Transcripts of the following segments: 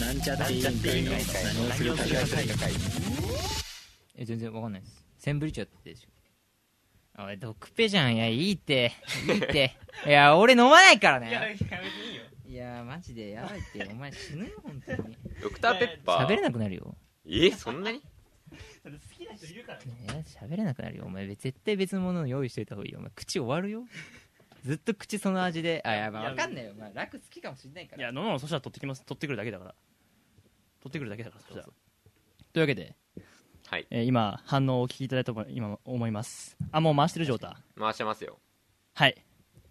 なんちゃって委員会の。何をするか会え全然わかんないです。センブリ茶ってでしょ？おいドクペじゃん。いやいいって。いいって。いや俺飲まないからね。いやいいよ。いやマジで。やばいって。お前死ぬよ本当に。ドクターペッパー。喋れなくなるよ。えそんなに？好きな人いるからね。いや喋れなくなるよ。お前絶対別のものを用意しといた方がいいよ。お前口終わるよ。ずっと口その味で。あやばい。いやわかんないよ。お前楽好きかもしんないから。いや飲むのそしたら取ってきます。取ってくるだけだから取ってくるだけだからそしたらというわけで、はい。えー今反応をお聞きいただいたと今思います。あもう回してる状態。回してますよ。はい。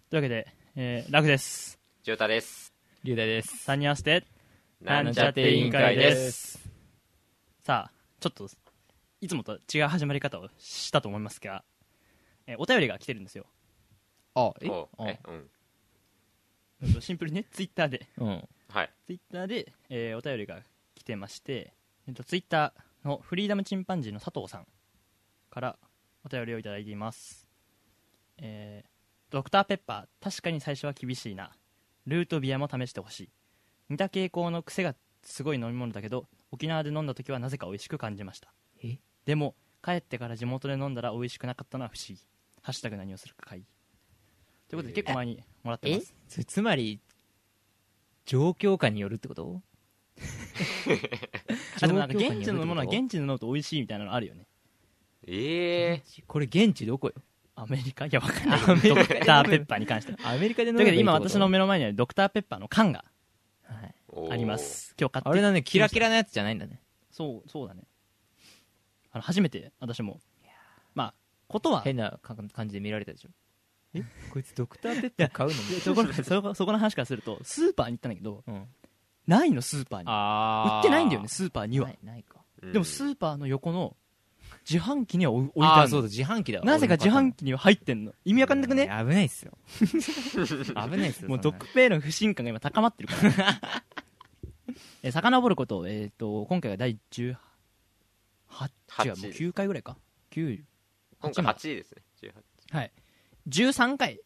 というわけで、えー、楽です。ジョータです。龍大です。3人合わせてなんちゃって委員会です。さあちょっといつもと違う始まり方をしたと思いますが、えーお便りが来てるんですよ。あえ？おあえうん。うんとシンプルにねツイッターで。うん。はい。ツイッターで、えーお便りが来てまして、えっと、ツイッターのフリーダムチンパンジーの佐藤さんからお便りをいただいています、えードクターペッパー確かに最初は厳しいな。ルートビアも試してほしい。似た傾向の癖がすごい飲み物だけど沖縄で飲んだ時はなぜか美味しく感じました。え？でも帰ってから地元で飲んだら美味しくなかったのは不思議。ハッシュタグ何をするか会議。ということで結構前にもらってまえ？すつまり状況下によるってこと？あでもなんか現地のものは現地で飲むと美味しいみたいなのあるよね。ええこれ現地どこよ。アメリカ？いやわかんない。ドクターペッパーに関しては。アメリカで飲というわけで今私の目の前にはドクターペッパーの缶がはい。ー。あります。今日買って。あれだねキラキラなやつじゃないんだね。そうそうだね。あの初めて私も。まあことは。変なか感じで見られたでしょ？え？こいつドクターペッパー買うの？そこそこの話からするとスーパーに行ったんだけど。うんないのスーパーに。あ売ってないんだよねスーパーには。ないないか。うん。でもスーパーの横の自販機には置いてああるの。あそうだ自販機だわ。なぜか自販機には入ってんの。意味わかんなくね？危ないっすよ。危ないっすよもうドクペイの不信感が今高まってるから。え遡ることえっ、と今回が第18違うもう9回ぐらいか？9今回8位ですね。18はい。13回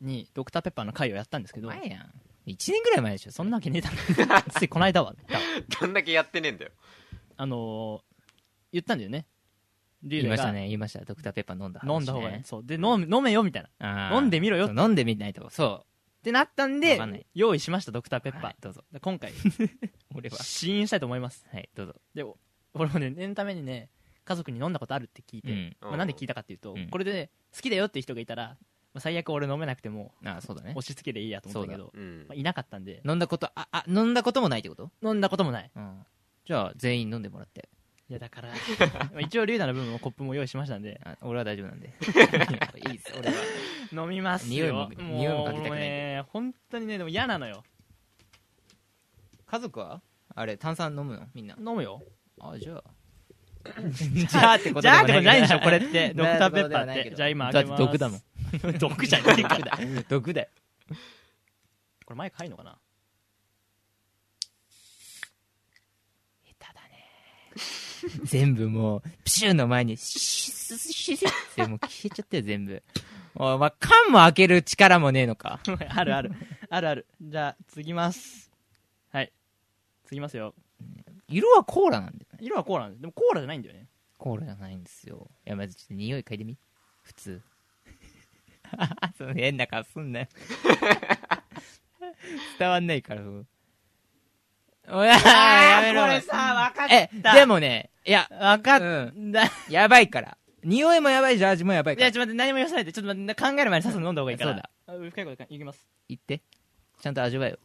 にドクターペッパーの回をやったんですけど。前やん1年ぐらい前でしょ。そんなわけねえだろ。ついこの間は。どんだけやってねえんだよ。あのー言ったんだよね。リュウダイが。言いましたね。言いました。ドクターペッパー飲んだ話ね。飲んだ方がいいそう。で飲む飲めよみたいな。あー。飲んでみろよ。そう飲んでみないと。そう。ってなったんでんない。用意しましたドクターペッパー、はいどうぞ。で今回 俺は。試飲したいと思います。はいどうぞ。でお俺もね念のためにね家族に飲んだことあるって聞いて、うん。まあ、なんで聞いたかっていうと、うん。これで、ね、好きだよって人がいたら、まあ、最悪俺飲めなくてもあそうだね。押し付けでいいやと思ったけど、うん。まあ、いなかったんで。飲んだことああ飲んだこともないってこと？飲んだこともない。うん。じゃあ全員飲んでもらって。いやだから まあ一応リュウダの分もコップも用意しましたんで。あ俺は大丈夫なんで。いいっす俺は。飲みます匂いもよ匂いもかけたくない。ね本当にねでも嫌なのよ。家族は？あれ炭酸飲むの？みんな。飲むよ。あじゃあ。じゃあってことじゃあってことないでしょこれって。ドクターペッパーって。じゃあ今開けます。だって毒だも。ん 毒じゃねえから。毒だよ。これマイク入んのかな？下手だね。全部もうプシューの前にシュッシュッシュッってもう消えちゃったよ全部。おいまあ、缶も開ける力もねえのか？あるある。あるある。じゃあ次ます。はい。次ますよ。色はコーラなんだよね。色はコーラなんですでもコーラじゃないんだよね。コーラじゃないんですよ。いやまずちょっと匂い嗅いでみ。普通 その変な顔すんなよ。伝わんないからおややめろ。これさ分かえでもねいや分かっうん。だ。やばいから。匂いもやばいし味もやばいから。いやちょっと待って何も言わさないで。ちょっと待って考える前にさっさと飲んだ方がいいから。そうだ。あ深いこといきます。言って。ちゃんと味わえよ。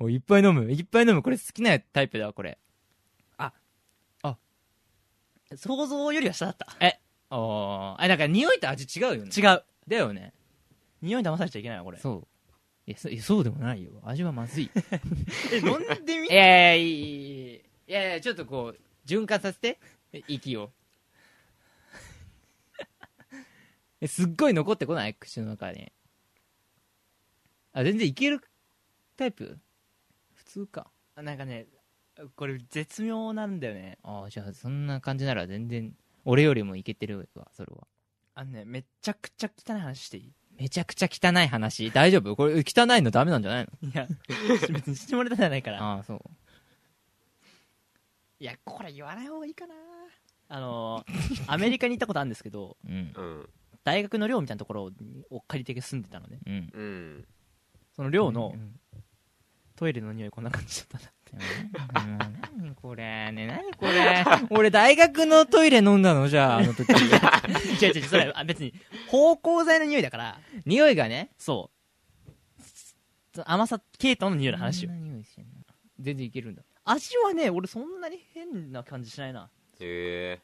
おいいっぱい飲む。いっぱい飲む。これ好きなタイプだわこれ。想像よりは下だった。おー。あだから匂いと味違うよね。違うだよね。匂い騙されちゃいけないなこれ。そう。いやそいやそうでもないよ。味はまずい。え飲んでみ？いやいやいいいいいやいやちょっとこう循環させて。息を。えすっごい残ってこない？口の中に。あ全然いけるタイプ？普通か。なんかねこれ絶妙なんだよね。ああじゃあそんな感じなら全然俺よりもいけてるわそれはあのねめちゃくちゃ汚い話していい？めちゃくちゃ汚い話？大丈夫？これ汚いのダメなんじゃないの？いや別に下ネタじゃないから。ああそう。いやこれ言わない方がいいかな。あのーアメリカに行ったことあるんですけどうん。うん。大学の寮みたいなところを借りて住んでたのね。うん。うん。その寮のうんトイレの匂いこんな感じだったなうん。何これね何これ？俺大学のトイレ飲んだの？じゃああの時。違う違うそれあ別に芳香剤の匂いだから匂いがねそう甘さ系統の匂いの話よ。そんな匂いしてんの？全然いけるんだ。味はね俺そんなに変な感じしないな。へえ。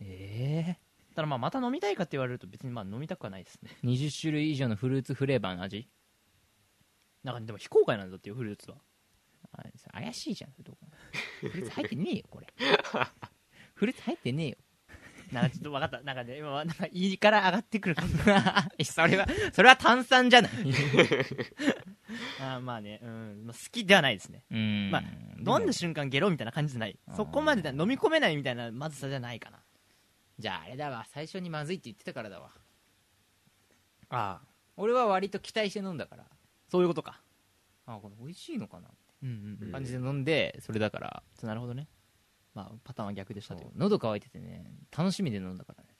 ええただまあまた飲みたいかって言われると別にまあ飲みたくはないですね。20種類以上のフルーツフレーバーの味なんかでも非公開なんだっていうフルーツは。あそれ怪しいじゃんそれどこフルーツ入ってねえよこれ。フルーツ入ってねえよ。なんかちょっと分かった。なんかね今はなんか胃から上がってくる感じ それはそれは炭酸じゃない。あーまあね、うん。まあ、好きではないですね。うん。まあ飲んだ瞬間ゲロみたいな感じじゃない。そこまでだ。飲み込めないみたいなまずさじゃないかな。じゃああれだわ。最初にまずいって言ってたからだわ。ああ。俺は割と期待して飲んだからそういうことか。あこれ美味しいのかなうんうん感じで飲んでそれだからなるほどね。まあパターンは逆でしたという。喉乾いててね楽しみで飲んだからね。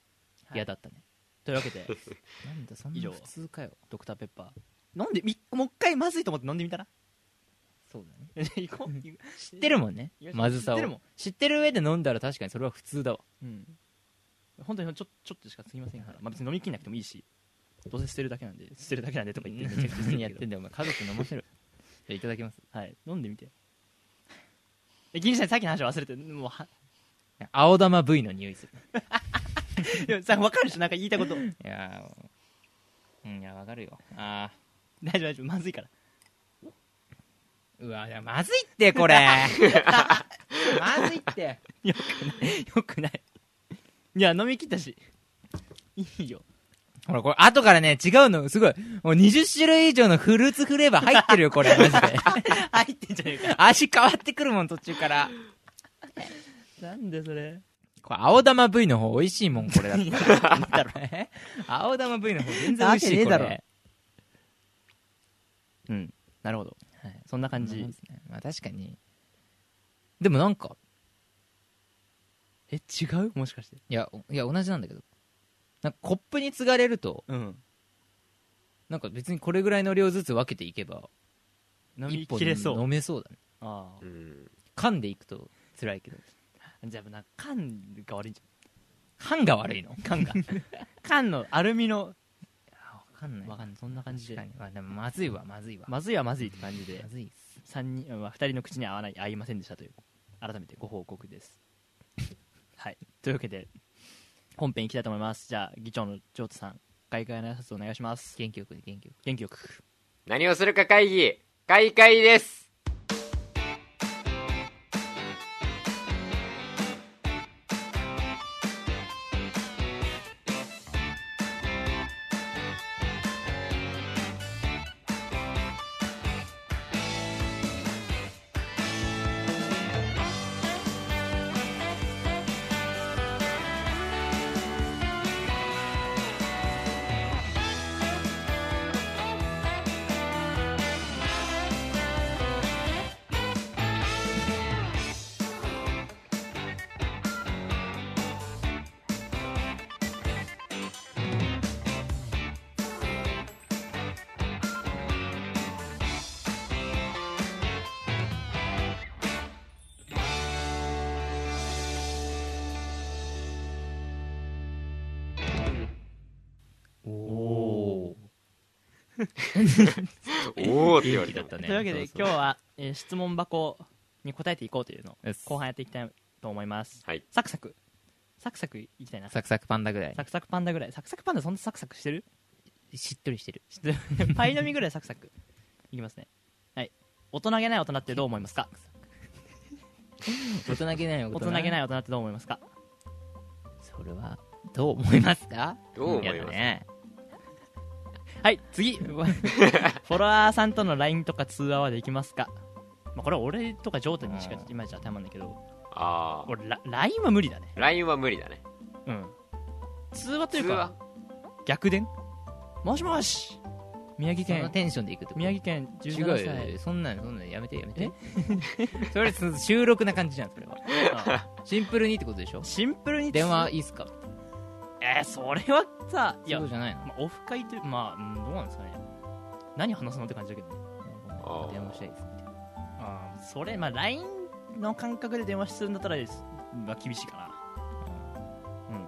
はい。嫌だったね。というわけで なんだそん以上。な普通かよ。ドクターペッパー。飲んでみもう一回まずいと思って飲んでみたら？そうだね。行こう。知ってるもんね。まずさを。知ってるもん。知ってる上で飲んだら確かにそれは普通だわ。うん。本当にちょちょっとしか過ぎませんから、まあ、別に飲みきんなくてもいいしどうせ捨てるだけなんで捨てるだけなんでとか言ってめちゃくちゃ捨てるけど何やってんだよお前家族に飲ませるじゃあいただきます。はい。飲んでみて。え銀さんさっきの話忘れてもうは青玉 V の匂いする。いやさ分かるでしょ？なんか言いたいこと。いやーうんいやわかるよ。あ大丈夫大丈夫。まずいから。ーうわいやまずいってこれ。まずいって。よくない。よくない。いや飲み切ったし。いいよほらこれ後からね違うの。すごい。もう20種類以上のフルーツフレーバー入ってるよこれ。マジで。入ってんじゃねえか。味変わってくるもん途中から。なんでそれ？これ青玉 V の方美味しいもんこれだった。らなんだろえ青玉 V の方全然美味しいこれ。うん。なるほど、はい、そんな感じ、まあ確かに。でもなんかえ違う？もしかして。いやいや同じなんだけどなんかコップに継がれるとうん。なんか別にこれぐらいの量ずつ分けていけば飲み一本切れそう。飲めそうだね。ああ。うん噛んでいくと辛いけど。じゃあなんか缶が悪いんじ缶が悪いの？ゃん缶が缶のアルミの分かんない。わかんない。そんな感じで。確かに。まあでもまずいわまずいわ。まずいはまずいって感じで。まずいっす。三人、まあ、2人の口に合わない合いませんでしたという改めてご報告です。はい。というわけで本編いきたいと思います。じゃあ議長のジョートさん開会の挨拶お願いします。元気よく元気よく。元気よく。何をするか会議開会ですねというわけで今日は、えー質問箱に答えていこうというのをです。後半やっていきたいと思います。はい。サクサク。サクサクいきたいな。サクサクパンダぐらい。サクサクパンダぐらい。サクサクパンダそんなサクサクしてる？しっとりしてる。パイの実ぐらいサクサク。いきますね。はい。大人げない大人ってどう思いますか？大人げない大大人げないい大人ってどう思いますか？それはどう思いますか？どう思います？やだねはい次。フォロワーさんとの LINE とか通話はできますか、まあ、これは俺とかジョータにしかうんいまいち当てはまんないけどああ俺ラ LINE は無理だね。LINE は無理だね。うん。通話というか逆電？もしもし。宮城県。そのテンションでいくって宮城県違17う歳よ。そんなのそんなのやめてやめて。それそ収録な感じじゃんそれは。あ シンプルにってことでしょ？シンプルに電話いいっすか？えー、それはさいやそうじゃないの？まあ、オフ会というまあ、うん、どうなんですかね。何話すのって感じだけどね。電話したいですみたいなああそれまあ LINE の感覚で電話するんだったら、まあ、厳しいかな。うん。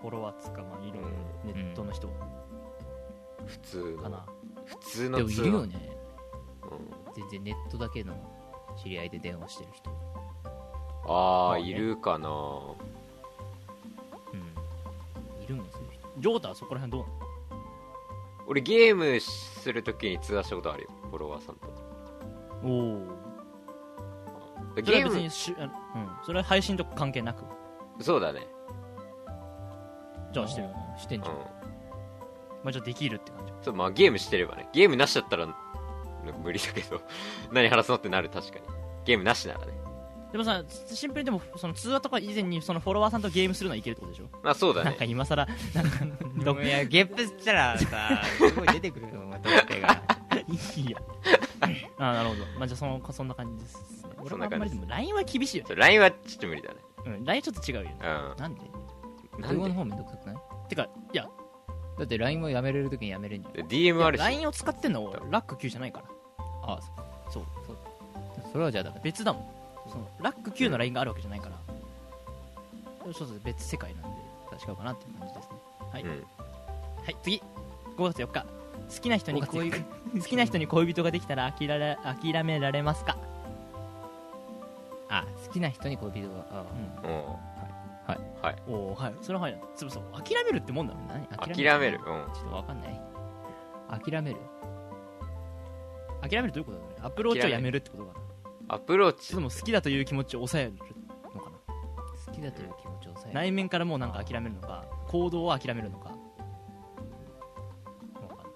フォロワーつかまあいろいろネットの人。普通の。かな、普通でもいるよね。うん。全然ネットだけの知り合いで電話してる人。ああね。いるかなるもんそういう人。ジョータはそこら辺どうなの？俺ゲームするときに通話したことあるよ。フォロワーさんと。おおそゲームれは別にし、あうん、それは配信と関係なく？そうだね。じゃあしてる、うん。してんじゃん、うん。まあ、じゃあできるって感じ。そうまあゲームしてればね。ゲームなしだったら無理だけど。何話すのってなる確かに。ゲームなしならねでもさシンプルにでもその通話とか以前にそのフォロワーさんとゲームするのはいけるってことでしょ？まあそうだなんかね今更なんかどいやゲップしたらさすごい出てくるよまた手が。いいや。あなるほど。まあじゃあそのそんな感じですね。俺そんな感じもあんまりでも LINE は厳しいよそう LINE はちょっと無理だね。うん LINE ちょっと違うよね。うなんで？んなの方めんどくさくない？てかいや。だって LINE もやめれるときにやめれんじゃん。で DM あるし LINE を使ってんのラック Q じゃないから。あそう。そう。それはじゃあだから別だもんそのラック Q の LINE があるわけじゃないから、そうそう別世界なんで違うかなっていう感じですね。はい、うん。はい次。5月4日。好きな人に恋 好きな人に恋人ができたら諦め諦められますか？あ好きな人に恋人が。あうん。うんはい。はい。おおはい。それははいつぶそう諦めるってもんだろうね何？諦める？うん。ちょっとわかんない。諦める？諦めるということだね。アプローチをやめるってことか。なアプローチ。そも好きだという気持ちを抑えるのかな。好きだという気持ちを抑える。内面からもうなんか諦めるのか行動を諦めるのか。わかんない。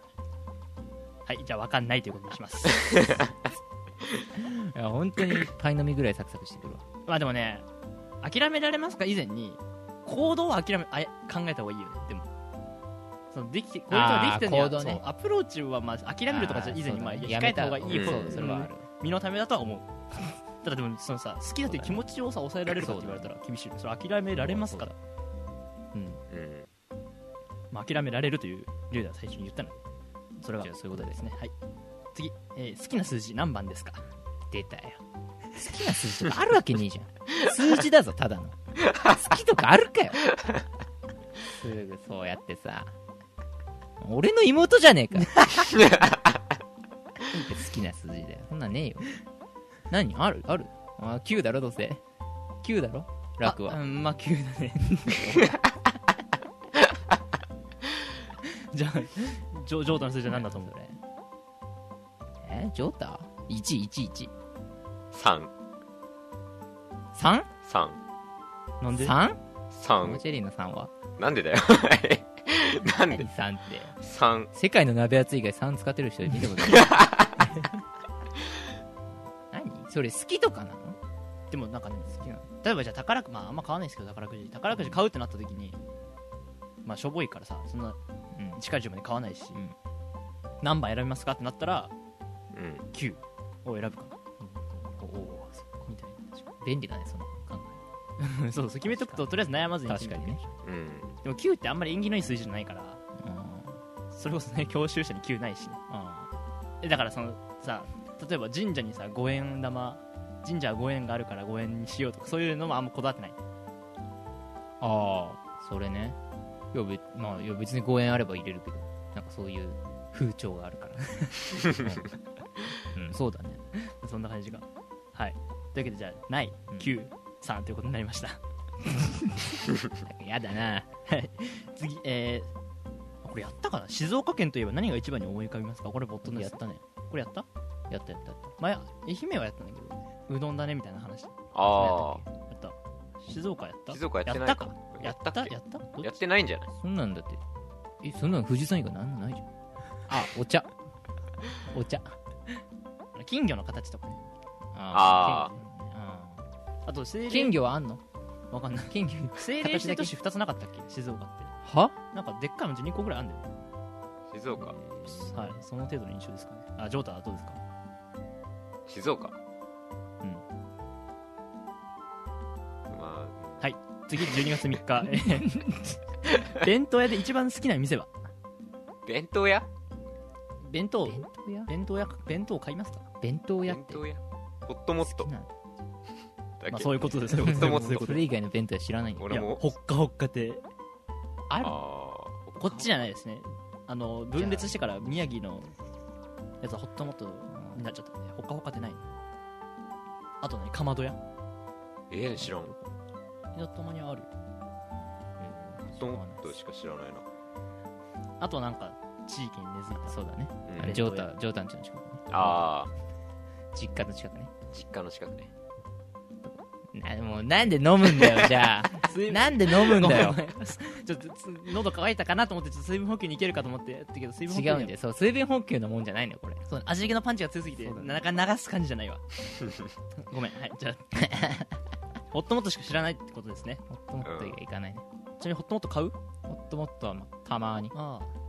はいじゃあ分かんないということにします。いや本当にパイ飲みぐらいサクサクしてくるわ。まあでもね諦められますか以前に行動は諦めあ考えた方がいいよね。でも。そのできてこういう人ができてるにはね。アプローチはまあ諦めるとかじゃ以前にまあ控えた方がいいやめた方うんそれはある身のためだとは思うただでもそのさ好きだという気持ちをさ抑えられるかって言われたら厳しいよそれ諦められますか？うんうん。まあ、諦められるという理由では最初に言ったの。でそれは。そういうことですね。はい。次、えー好きな数字何番ですか？出たよ。好きな数字とかあるわけねえじゃん。数字だぞただの。好きとかあるかよ。すぐそうやってさ。俺の妹じゃねえか。好きな数字だよ。そんなんねえよ何？ある？ある？あ9だろどうせ。9だろ？楽は。あうんまあ9だね。じゃあジョジョータの数字は何だと思う？それえジョータ ?111 3 3? 3なんで？3? 3チェリーの3は？なんでだよ。なん何で3って？3世界の鍋厚以外3使ってる人見たことない。何 それ好きとかなの？でもなんかね好きなの。例えばじゃあ宝くまああんま買わないですけど宝くじ。宝くじ買うってなった時にまあしょぼいからさそんなうん近い順番で買わないし、うん。何番選びますかってなったらうん。9を選ぶかおおみたいな確かに便利だねその考な そうそう決めとくととりあえず悩まずに確かにね。うん。でも9ってあんまり縁起のいい数字じゃないからえそれこそね教習者に9ないしね。えだからそのさ例えば神社にさ5円玉神社は5円があるから5円にしようとかそういうのもあんまこだわってない？ああ。それね。いや,、べまあ、いや別に5円あれば入れるけどなんかそういう風潮があるから、うん。うん、そうだね。そんな感じがはい。というわけでじゃあないうん。9、3ということになりました。やだな。次えー、これやったかな？静岡県といえば何が一番に思い浮かびますか？これボットのやったね。これやった？やったやったやった。前愛媛はやったんだけどうどんだねみたいな話。やあった。静岡やった。あ静岡やってないやったか？やったやった？やってないんじゃない？そんなんだって。えそんなの富士山以外なんもないじゃん。あお茶。お茶。金魚の形とかね。ああと精霊。金魚はあんの？わかんない。金魚。政令指定都市2つなかったっけ？静岡って。は？なんかでっかい文字2個ぐらいあるんだよ。ね静岡。はい。その程度の印象ですかね。あジョータはどうですか？静岡。うん。ま次12月3日。えー弁当屋で一番好きな店は？あ弁当屋？弁当。弁当屋？弁当屋弁当買いますか弁当屋って？弁当屋。ホットモット好きなだまあけそういうことですよ。ホットモットそういうこと。それ以外の弁当屋知らないんだ。よいや俺も。ほっかほっか亭ある？あこっちじゃないですね。あの分裂してから宮城のやつはホットモットになっちゃったんでほっかほっかってないあとねかまど屋？ーえー、知らん。たまにある。ットモットしか知らないな。あとなんか地域に根付いた。そうだね。うん。あれジョータジョータんちの近くね。あ実家の近くね。ー実家の近くねなもうなんで飲むんだよじゃあ。なんで飲むんだよ。ちょっとつ喉乾いたかなと思ってちょっと水分補給に行けるかと思ってやったけど水分補給に違うんだよ。そう水分補給のもんじゃないのよこれ。そう味気のパンチが強すぎてなかなか流す感じじゃないわ。ごめん。はいじゃあ。ホットモットしか知らないってことですね。ホットモット以外行かないね。ちなみにホットモット買う？ホットモットはまあたまに。ああ。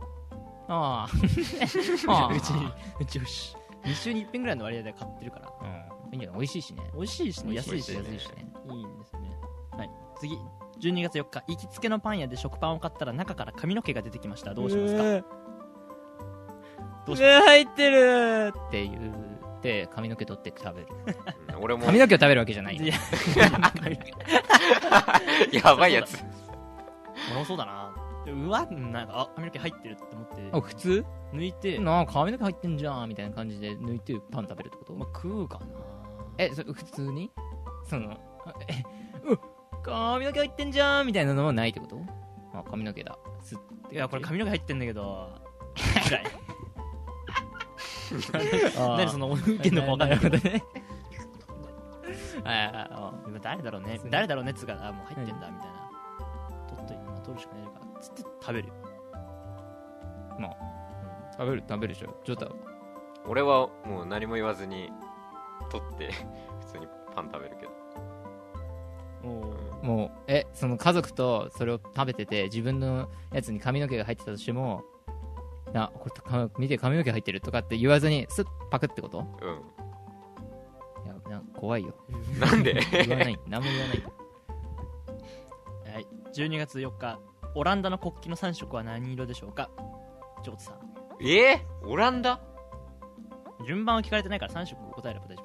ああ。あ うちうちよし2週に1遍ぐらいの割合で買ってるからうんいいんじゃない美味しいしね。美味しいしね。安いし安いしね。いいんですよね。はい。次。12月4日行きつけのパン屋で食パンを買ったら中から髪の毛が出てきました。どうしますか？どうし上入ってる。って言って髪の毛取って食べる。うん俺も。髪の毛を食べるわけじゃないいや。やばいやつ。おもろそうだな。うわなんかあ髪の毛入ってるって思って。あ普通？抜いて、なあ髪の毛入ってんじゃんみたいな感じで抜いてパン食べるってこと、まあ、食うかなえそれ普通に？そのあえう髪の毛入ってんじゃんみたいなのはないってこと？あ髪の毛だ。すっていやこれ髪の毛入ってんだけど。何その受けんのか分かんないけどね。はいはいは今誰だろうね。誰だろうねっつうかあもう入ってんだみたいな。取っといて、まあ、取るしかないから。つって食べる。よい食べる食べるでしょ。ちょっと。俺はもう何も言わずに取って 普通にパン食べるけど。おもうえその家族とそれを食べてて自分のやつに髪の毛が入ってたとしてもなこれか見て髪の毛入ってるとかって言わずにスッパクってこと？ういやな怖いよ。ん なんで？言わない。何も言わない。はい。12月4日オランダの国旗の3色は何色でしょうか？ジョーツさん。えー、オランダ？順番は聞かれてないから3色答えれば大丈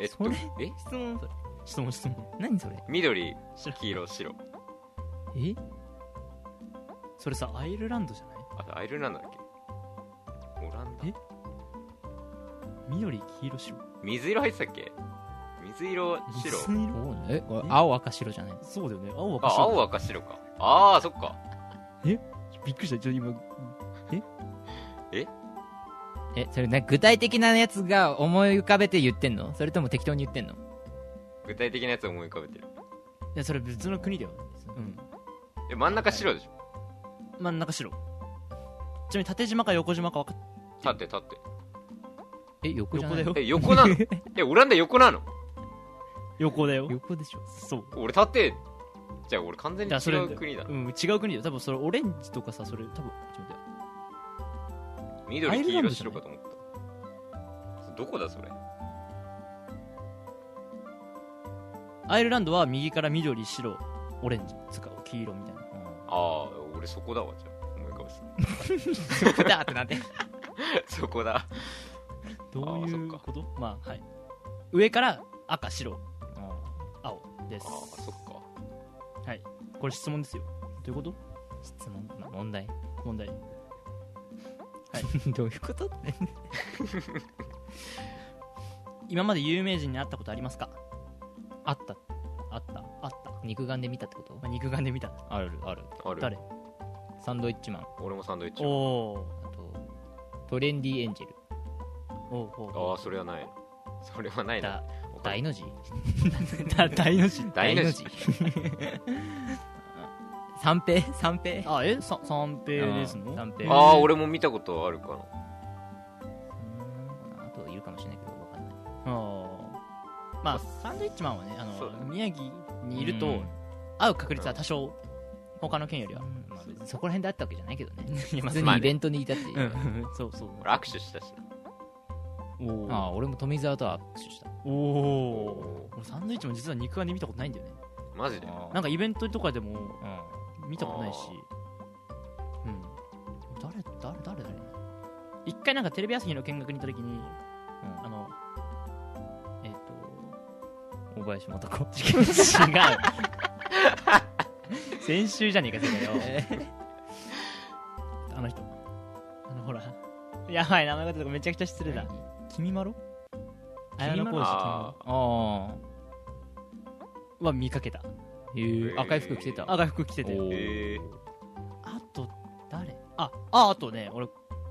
えっとそれえ？質問。それ。夫質問質問。何それ？緑黄色白。え？それさアイルランドじゃない？あアイルランドだっけ？オランダ。え？緑黄色白。水色入ってたっけ？水色白。水色？おえ？青赤白じゃない？そうだよね。青赤あ白。青赤白か。ああそっか。びっくりした。ちょ今えそれね具体的なやつが思い浮かべて言ってんの？それとも適当に言ってんの？具体的なやつを思い浮かべてる。いやそれ別の国だよ。うん。え真ん中白でしょ？真ん中白。ちなみに縦島か横島か分かっ立って立ってえ横じゃない？横だよ。え横なの？えオランダ横なの？横だよ。横でしょ。そう。俺縦。じゃあ俺完全に違う国だ。うん違う国だよ。多分それオレンジとかさそれ多分ちょっと待って。ア緑黄色白かと思った。どこだそれ？アイルランドは右から緑白オレンジつうか黄色みたいな。ああ俺そこだわじゃあ。思い浮かべて横 だってなんでたそこだ。どういうこと？まあはい。上から赤白。青です。ああそっか。これ質問ですよ。どういうこと？質問？まあ問題 どういうことって。今まで有名人に会ったことありますか？あった。あった。あった、ま肉眼で見たってこと？あ、肉眼で見た。あるある。ある。誰？サンドイッチマン。俺もサンドイッチおおあとトレンディエンジェル。おおああそれはない。それはないな。だ大の字？だ大の字。大の字三平？三平？あえ？さ三平ですの？三平。ああ俺も見たことあるかな。うんあといるかもしれないけどわかんない。あー。まあサンドイッチマンはねあの宮城にいるとうん。会う確率は多少他の県よりは。うんまあ別に。そこら辺であったわけじゃないけどね。いま普通にイベントにいたっていう、うん。そうそう。俺握手したし。なおおああ俺も富澤とは握手した。おお俺サンドイッチも実は肉眼で見たことないんだよね。マジで？なんかイベントとかでもうん見たことないし。うん。誰誰誰誰一回なんかテレビ朝日の見学に行った時にあのえっ、大林素子。と違う。先週じゃねえかそれよ。あの人。あのほら。やばい名前が出てこめちゃくちゃ失礼だ。君まろ綾野浩二あああ君は見かけたへえ赤い服着てた。赤い服着てて。えー。あと誰？あああとね俺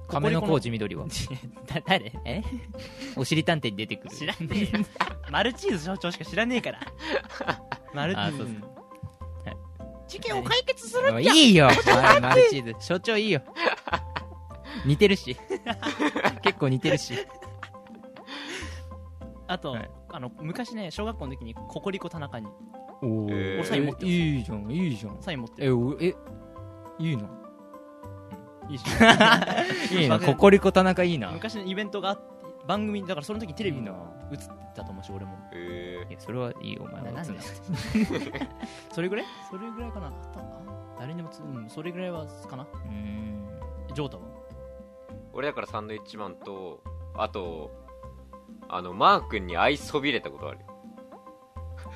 亀の工事緑は。だ誰？え？おしりたんてに出てくる。知らねえよ。マルチーズ所長しか知らねえから。マルチーズ。事件を解決するあいいよ。ママルチーズ。所長いいよ。似てるし。結構似てるし。あと、はいあの昔ね小学校の時にココリコ田中におえー。俺サイン持ってるいいじゃんいいじゃん。サイン持ってる。えおえいいの？いいし いいの？ココリコ田中いいな。昔のイベントがあって番組だからその時にテレビにいいな映ってたと思うし俺も。えそれはいいよお前はなんで打つそれぐらい？それぐらいかな。あった誰にもつうんそれぐらいはかな。うーん。ジョータは？俺だからサンドイッチマンとあとあのマー君に愛そびれたことある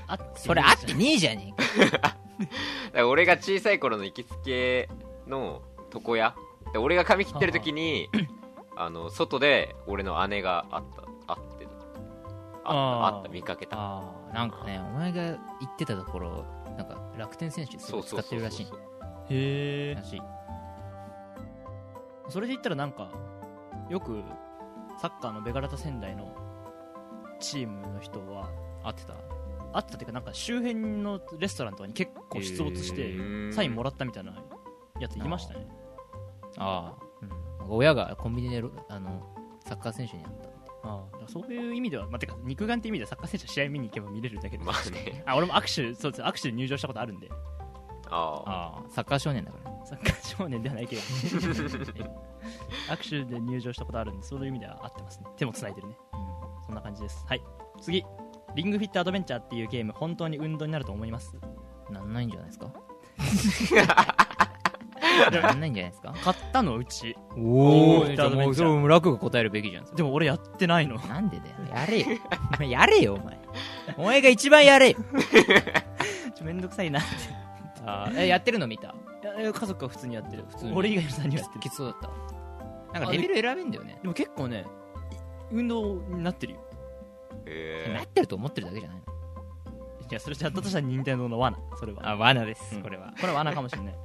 あそれあってねえじゃねえか。だから俺が小さい頃の行きつけの床屋。で俺が髪切ってる時にあの外で俺の姉があったあってたあったあった見かけた。ああなんかねお前が言ってたところなんか楽天選手すごい使ってるらしい。そうへえらしい。それで言ったらなんかよくサッカーのベガラタ仙台のチームの人は合ってた？あったっていうかなんか周辺のレストランとかに結構出没しへてー。サインもらったみたいなやついましたね。ああ、なんか親がコンビニでロあのサッカー選手になったああ。そういう意味では、まあ、てか肉眼って意味ではサッカー選手は試合見に行けば見れるだけで。まあね。あ俺も握手そうです 握手で入場したことあるんで。ああ。ああサッカー少年だからサッカー少年ではないけど握手で入場したことあるんでそういう意味では合ってますね。手もつないでるねそんな感じです。はい。次。リングフィットアドベンチャーっていうゲーム本当に運動になると思います？なんないんじゃないですか？なんないんじゃないですか？買ったのうち。おーじゃあもうそれも楽が答えるべきじゃんでも俺やってないの。なんでだよ。やれよ。やれよお前。お前が一番やれよ。ちょめんどくさいなって。あーえやってるの見た？家族は普通にやってる。普通に。俺以外の3人はやってる。きつそうだった。なんかレベル選べんだよね。でも結構ね運動になってるよ。えなってると思ってるだけじゃないの。いやそれじゃったとしたら任天堂の罠。それは。あ罠です、うん。これは。これは罠かもしれない。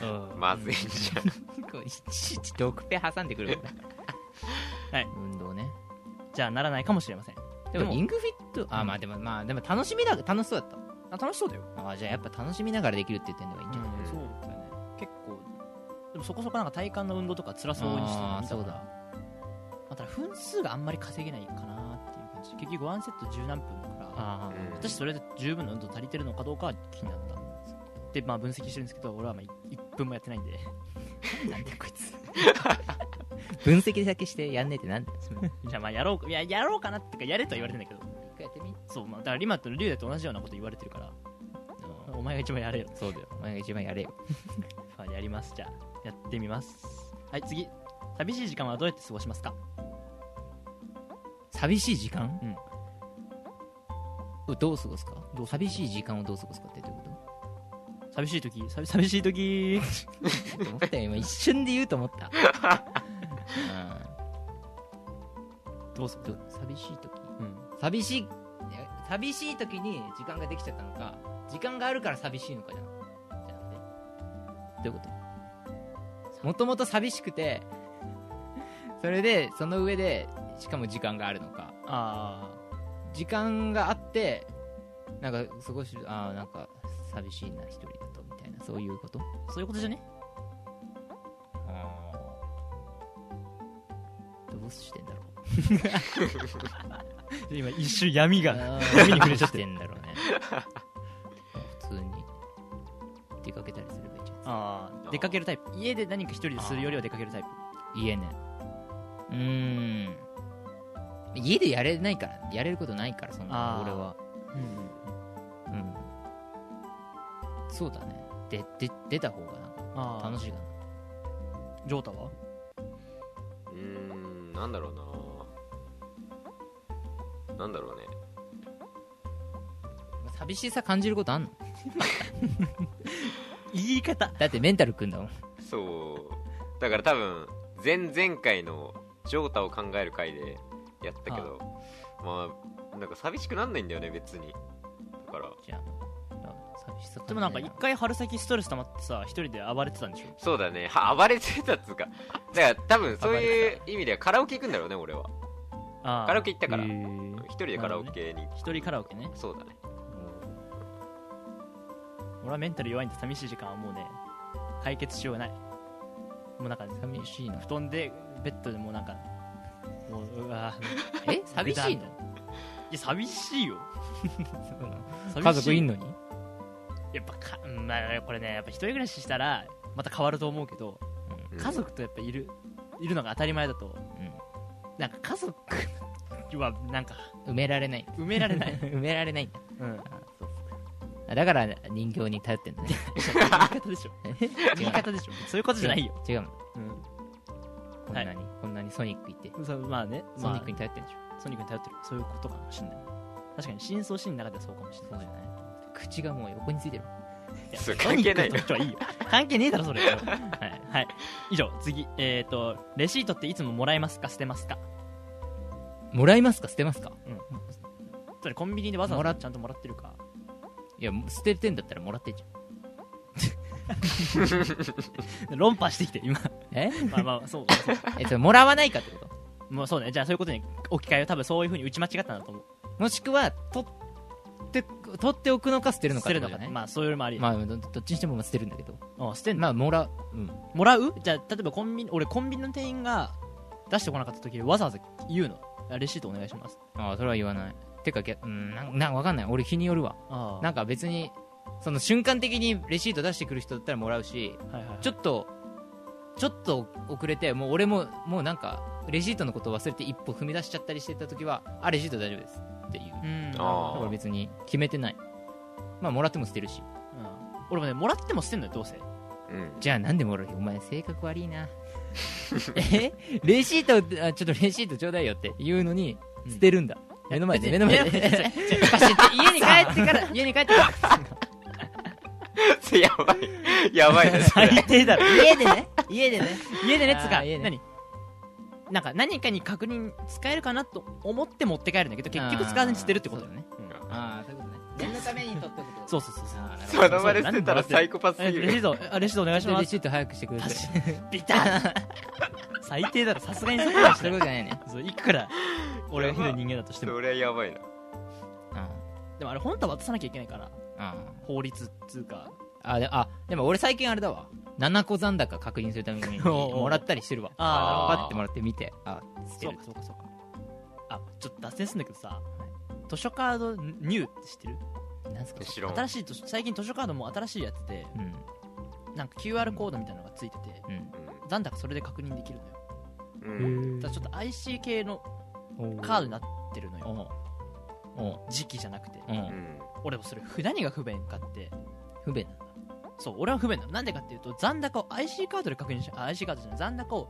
ー、まずいじゃん。こういちいち毒ペ挟んでくるから はい。運動ね。じゃあならないかもしれません。でもでもリングフィットあまあでもまあでも楽しみだ楽しそうだっあ楽しそうだよ。たあじゃあやっぱ楽しみながらできるっていう点ではいいんじゃない、そうだよね。結構。でもそこそこなんか体幹の運動とか辛そうにしてたそうだあただ分数があんまり稼げないかなっていう感じ結局ワンセット十何分だから私それで十分の運動足りてるのかどうかは気になったんですでまあ分析してるんですけど俺はまあ1分もやってないんで。なんでこいつ。分析だけしてやんねえってなんだよじゃあまあやろういややろうかなってかやれとは言われてんだけど。一回やってみ。そうまあだからリマとリュウダと同じようなこと言われてるから。お前が一番やれよ。そうだよ。お前が一番やれよ。まあやります。じゃあやってみます。はい次。寂しい時間はどうやって過ごしますか？寂しい時間？うん。どう過ごすか？寂しい時間をどう過ごすかってどういうこ寂しい時？寂寂しい時？と 思ったよ。今一瞬で言うと思った、どうすうん、ど寂しい時？うん。寂しい寂しい時に時間ができちゃったのか時間があるから寂しいのかじゃなじゃなくてどういうこと？もともと寂しくてそれでその上でしかも時間があるのか。あ時間があってなんか過ごしああなんか寂しいな一人だとみたいなそういうこと？あそういうことじゃね？どうしてんだろう？今一瞬闇が闇に触れちゃっしてんだろうね。普通に出かけたりすればいいじゃん。ああ出かけるタイプ。家で何か一人でするよりは出かけるタイプ。家ね。うーん家でやれないからやれることないからそんな俺は。うんそうだね。でで出た方がなんかああ楽しいかな。ジョータは？うーんなんだろうな。なんだろうね。寂しさ感じることあんの？言い方。だってメンタルくんだもん。そう。だから多分前々回のジョータを考える回でやったけどまあなんか寂しくなんないんだよね別に。だから。じゃああ寂しさでもなんか一回春先ストレス溜まってさ一人で暴れてたんでしょ？そうだね。は暴れてたっつうか。だから多分 そういう意味ではカラオケ行くんだろうね俺は。ああカラオケ行ったから。へ一ー人でカラオケに。一人カラオケね。そうだね。俺はメンタル弱いんで寂しい時間はもうね解決しようがない。もうなんか寂しいな。布団でベッドでもうなんかもううわ。え？寂しいの？いや寂しいよ。家族いんのに？やっぱか、うんまあ、これねやっぱ一人暮らししたらまた変わると思うけど、うん。家族とやっぱいるいるのが当たり前だと。うん。なんか家族はなんか埋められない。埋められない、埋められないんだ。うん、だから人形に頼ってんだね。言い方でしょ。言い方でしょ。そういうことじゃないよ、違う。のうんこんなに、こんなにソニックいて。まあね、ソニックにま頼ってんでしょ？あソニックに頼ってる。そういうことかもしれない。確かに深層心理の中ではそうかもしれない。そうじゃない口がもう横についてる。関係ない。いいよ。関係ねえだろそれ。はい、はい、以上次。えっ、ー、とレシートっていつももらえますか？捨てますか？もらいますか？捨てますか？それコンビニでわざわざちゃんともらってるか。いや捨ててんだったらもらってんじゃん。論破してきて今え？まあまあそうそう。え それもらわないかってこと？もうそうね。じゃあそういうことに置き換えよう多分そういうふうに打ち間違ったんだと思う。もしくは取って取っておくのか捨てるのか捨てるのかまあそういうのもあり、まあどどっちにしてもまあ捨てるんだけど。あ捨てんの、まあもらう。うん。もらう？じゃあ例えばコンビニ俺コンビニの店員が出してこなかった時わざわざ言うの？あレシートお願いします。ああそれは言わない。てか逆うんなんなんわかんない。俺日によるわ。あなんか別にその瞬間的にレシート出してくる人だったらもらうしはいはい。ちょっとちょっと遅れてもう俺ももうなんかレシートのことを忘れて一歩踏み出しちゃったりしてた時はあレシート大丈夫です。っていう。うん。だから別に決めてない。まあもらっても捨てるし。うん。俺もねもらっても捨てんのよどうせ。うん。じゃあなんでもらうよ。お前性格悪いな。え？レシートあちょっとレシートちょうだいよって言うのにうん。捨てるんだ、目の前で目の前で。家に帰ってから家に帰ってからやばいやばいね最低だろ家でね家でね。家でねつか何？なんか何かに確認使えるかなと思って持って帰るんだけど結局使わずに捨てるってことだよね。うん。ああそういうことね。念のために取ってことそうそうそう。そうその場で捨てたらサイコパスすえぎるレシートあレシートお願いします。レシート早くしてください。ビタッ 最低だろさすがにそこはしそういうことじゃないね。そういくら俺がひどい人間だとしても。それはやばいな。でもあれ本当は渡さなきゃいけないから。あ法律っつうかあであでも俺最近あれだわ。7個残高確認するためにもらったりしてるわ。あーパッてもらって見て。あそうるかそうか。そうか。あちょっと脱線するんだけどさ図書カードニューって知ってる？なんすか？新しい図書最近図書カードも新しいやつでうん。なんか QR コードみたいなのがついててうん。残高それで確認できるのよ。うん。だちょっと IC 系のカードになってるのよ。時期じゃなくて。おううん。俺もそれ何が不便かって。不便。なんだそう俺は不便なの。なんでかっていうと残高を IC カードで確認しあ IC カードじゃない残高を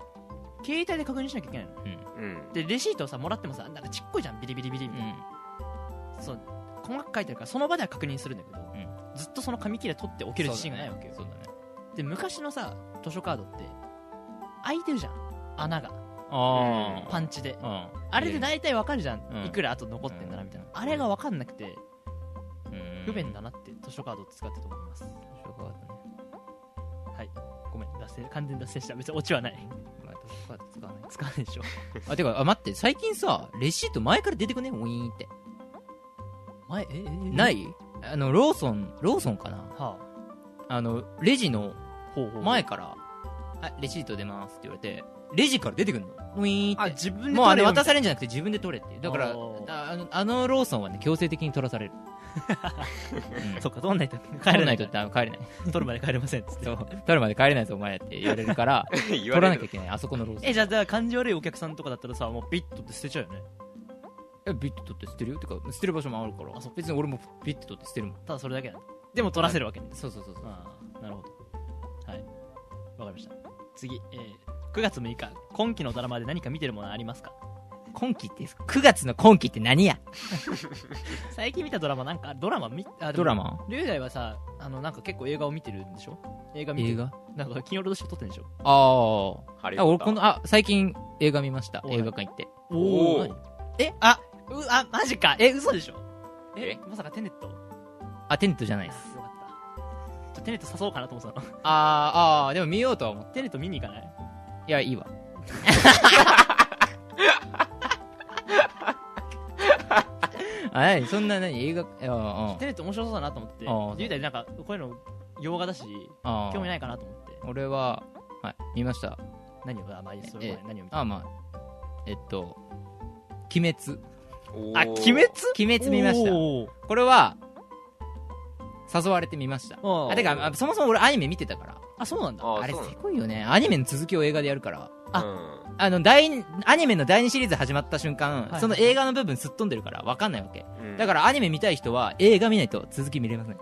携帯で確認しなきゃいけないの。うん。でレシートをさもらってもさなんかちっこいじゃんビリビリビリみたいな、そう細かく書いてあるからその場では確認するんだけど、ずっとその紙切れ取っておける自信がないわけよ。そうだね。で昔のさ図書カードって開いてるじゃん。穴が。あパンチで。ああれで大体わかるじゃん、うん。いくらあと残ってんだなみたいな、うん。あれがわかんなくて不便だななって図書カードを使ってたと思います図書カードね。はい。ごめん。脱線完全に脱線した。別にオチはない。まあ図書カード使わない。使わないでしょ。あてかあ待って。最近さレシート前から出てくね？ウィーンって。前？えええない？あのローソンローソンかな？はあ。のレジの前から「あレシート出ます」って言われてレジから出てくるの？ウィーンって。あ自分でもうあれ渡されるんじゃなくて自分で取れって。いうだからああのあのローソンはね強制的に取らされる。うん。そっか取んないと帰取らないとれないと。ダメ帰れない。取るまで帰れませんっつって。そう。取るまで帰れないぞお前って言われるから 言取われる。らなきゃいけないあそこのローソン。えじゃあだから感じ悪いお客さんとかだったらさもうビッとって捨てちゃうよね。えビット取って捨てるよ。てか捨てる場所もあるから。あそう別に俺もビット取って捨てるもん。ただそれだけなんだでも取らせるわけね。そうそうそうそう。ああなるほど。はい。わかりました次、えー、9月6日今期のドラマで何か見てるものありますか？今期って9月の今期って何や？最近見たドラマなんかドラマ見あドラマ？龍大はさあのなんか結構映画を見てるんでしょ？映画見てる。映画？なんか金曜ロードショー撮ってるんでしょ？あー。あハリーポッター。俺このあ最近映画見ました。映画館行って。おー。何えあうあマジか。え嘘でしょ？ええ？まさかテネット？あテントじゃないあですテネット誘おうかなと思ってたの。あーあーでも見ようとは思ってテネット見に行かない？いやいいわ。あ何？そんな何？映画？いやあテネット面白そうだなと思ってああ龍大なんかこういうの洋画だしあ興味ないかなと思って。俺ははい見ました。何をあまあそれ何を見た？あまあえっと鬼滅。おー。あ鬼滅？鬼滅見ました。おー。これは誘われて見ました。あてかあそもそも俺アニメ見てたから。あそうなんだ。あれせこいよね。アニメの続きを映画でやるから。あうん。あの第二アニメの第2シリーズ始まった瞬間、はい。その映画の部分すっ飛んでるから分かんないわけ。うん。だからアニメ見たい人は映画見ないと続き見れません。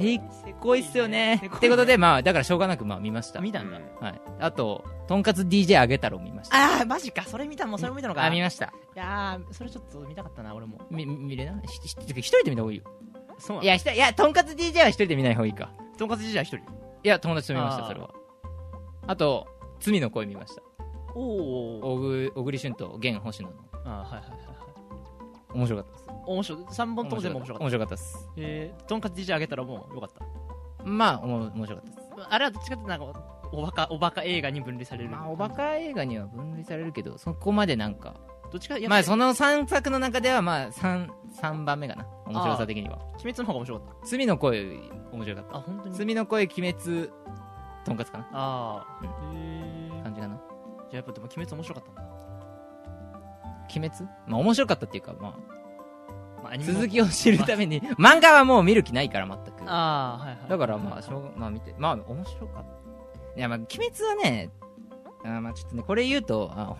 えせっこいっすよね。ってことでまあだからしょうがなくまあ見ました。見たんだ。はい、あととんかつ DJ あげ太郎見ました。ああマジか。それ見たもん。それも見たのか。あ見ました。いやーそれちょっと見たかったな俺も。み見れない？一人で見た方がいいよそういやひといやとんかつ DJ は一人で見ない方がいいか。とんかつじじゃ一人？いや友達と見ましたあー。それは。あと罪の声見ました。おお小栗小栗旬と源星野の。あーはいはいはいはい。面白かったです。面白い。3本とも全部面白かった。面白かったです。えー。とんかつじじあげたらもうよかった。まあおも面白かったです。あれはどっちかっていうとなんかおバカおバカ映画に分類される。まあおバカ映画には分類されるけどそこまでなんかどっちかまあその3作の中ではまあ 3, 3番目かな。面白さ的には。鬼滅の方が面白かっ罪の声面白かった。たあ本当に？罪の声鬼滅とんかつかな。ああうん。へえ感じかな。じゃあやっぱでも鬼滅面白かったんだ。鬼滅？まあ面白かったっていうかまあ。まあ続きを知るために漫画はもう見る気ないから全く。ああはいはい。だからまあしょうまあ見てまあ面白かった。いやまあ鬼滅はねあーまあちょっとねこれ言うとあ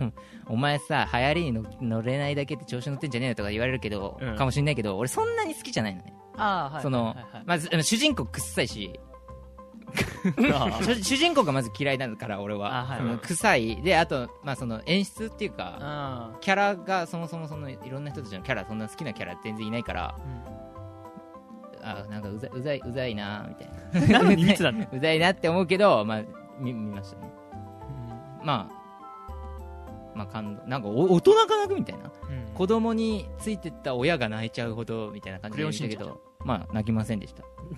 おお前さ流行りに乗乗れないだけって調子乗ってんじゃねえよとか言われるけど、うん。かもしんないけど俺そんなに好きじゃないのね。ああはいそのはいはいはい。まずあの主人公くっさいし。あ主 主人公がまず嫌いだから俺は、あはいその臭い。であと、まあ、その演出っていうかあキャラがそもそもそのいろんな人たちのキャラそんな好きなキャラ全然いないからあなんかうざうざいうざいなみたいな。なのに見てたんだ うざいなって思うけど、まあ、見見ましたねまあまあ感動なんかお大人が泣くみたいな。うん。子供についてった親が泣いちゃうほどみたいな感じで見たけどまあ泣きませんでした。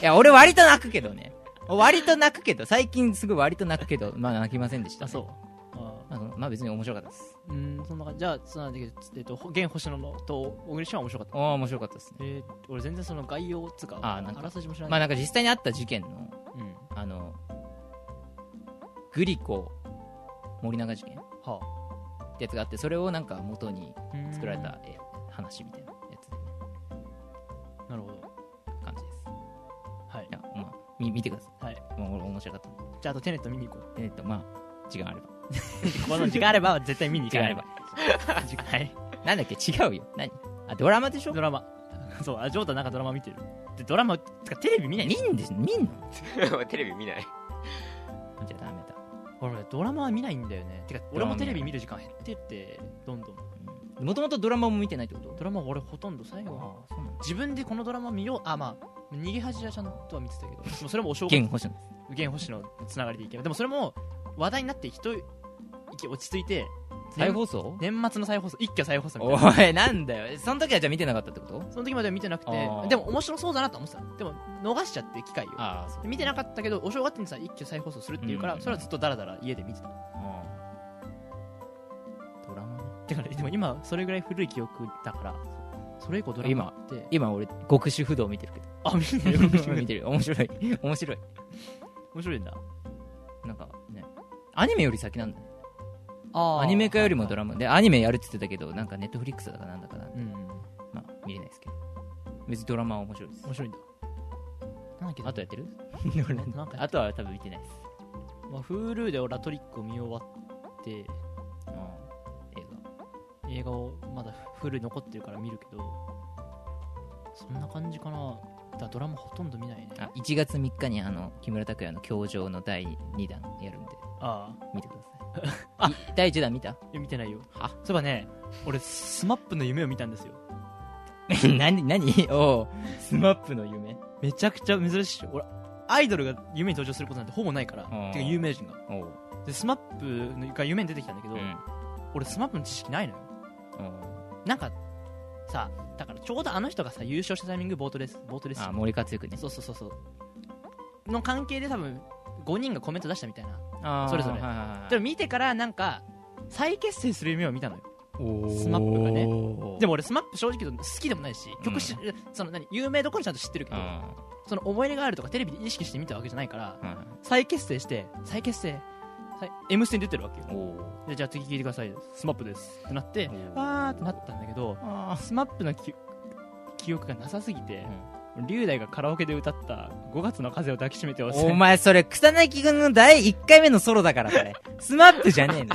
いや俺割と泣くけどね。割と泣くけど最近すごい割と泣くけどまあ泣きませんでした、あそう。あまあ別に面白かったです。ーうんそんな感じ。じゃあそのなんだっけえっと現星野のと小栗旬は面白かった？ああ面白かったですね。えー、俺全然その概要つうかあーなんかあらすじも知らない。まあなんか実際にあった事件のうん。あのグリコ森永事件っはてやつがあってそれをなんか元にあ作られたえ話みたいなやつでね。なるほど。感じです。はい。いやまあみ見てください。はい。もう俺面白かった。じゃああとテネット見に行こう。えっとまあ時間あれば。この時間あれば絶対見に行かない。時間あれば。はい。なんだっけ？違うよ。何？あドラマでしょ？ドラマ。そうあジョータなんかドラマ見てる。でドラマつかテレビ見ない見んです見んの？テレビ見ない。じゃあダメだ俺ドラマは見ないんだよね。てか俺もテレビ見る時間減ってってどんどん。もともとドラマも見てないってこと？ドラマ俺ほとんど最後。あそうなんだ。自分でこのドラマ見よう。あまあ逃げ恥はちゃんとは見てたけど。それもお正月。剣星野星のつながりでいけば。でもそれも話題になって一息落ち着いて再放送？年末の再放送一挙再放送みたいな。おいなんだよ。その時はじゃあ見てなかったってこと？その時までは見てなくてでも面白そうだなと思ってたでも逃しちゃって機会を。見てなかったけどお正月にさ一挙再放送するっていうから、うん。それはずっとダラダラ家で見てた。ドラマね。だからでも今それぐらい古い記憶だからそれ以降ドラマって。今俺極主不動見てるけど。あ見てる。見てる。面白い。面白い。面白いんだ。なんかね。アニメより先なんだアニメ化よりもドラマ。でアニメやるって言ってたけどなんかネットフリックスだかなんだかなうんまあ見れないですけど。別にドラマは面白いです。面白いんだ。なんだっけ？あとやってる？なんか あとは多分見てないです。まあ、Hulu で俺ラトリックを見終わって映映画をまだ Hulu 残ってるから見るけどそんな感じかな。だドラマほとんど見ないね。画あ1月3日にあの木村拓哉の「教場」の第2弾やるんであ見てください い第1弾見た？あいや見てないよ。は？そういえばね俺 SMAP の夢を見たんですよ。何何？おう。スマップの夢。めちゃくちゃ珍しい。俺アイドルが夢に登場することなんてほぼないからーてか有名人が。おう。で SMAP が夢に出てきたんだけど、うん。俺 SMAP の知識ないのよ。なんかさだからちょうどあの人がさ優勝したタイミングボートレースボートレース。あ森克行ね。そうそうそうそう。の関係で多分5人がコメント出したみたいなそれぞれ。はいはいはいでも見てからなんか再結成する夢を見たのよ。スマップがね。でも俺 SMAP 正直言うと好きでもないし曲し、うその何有名どころちゃんと知ってるけど、うん。その思い入れがあるとかテレビで意識して見たわけじゃないからはい再結成して再結成再 M ステに出てるわけよ。でじゃあ次聞いてください。SMAP です。ってなってわーってなったんだけどあ SMAP のき記憶がなさすぎて、龍大がカラオケで歌った5月の風を抱きしめてをお前それ草彅くんの第1回目のソロだからそれ。SMAP じゃねえの。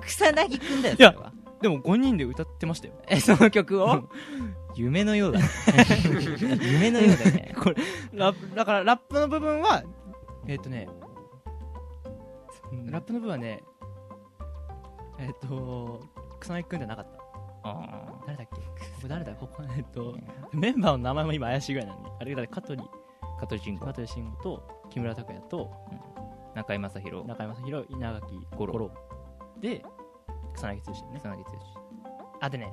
草薙くんだよそれは。でも5人で歌ってましたよ。えその曲を？夢のようだ 夢のようだね。これラップだからラップの部分はえっ、とねラップの部分はねえっ、と草薙くんじゃなかった。あ誰だっけ？これ誰だ？ここえっとメンバーの名前も今怪しいぐらいなのにあれだ香取。ー加藤慎吾。香取慎吾と木村拓哉と中居正広。中山弘稲垣五郎。五郎。で草薙剛ね。草薙剛。あでね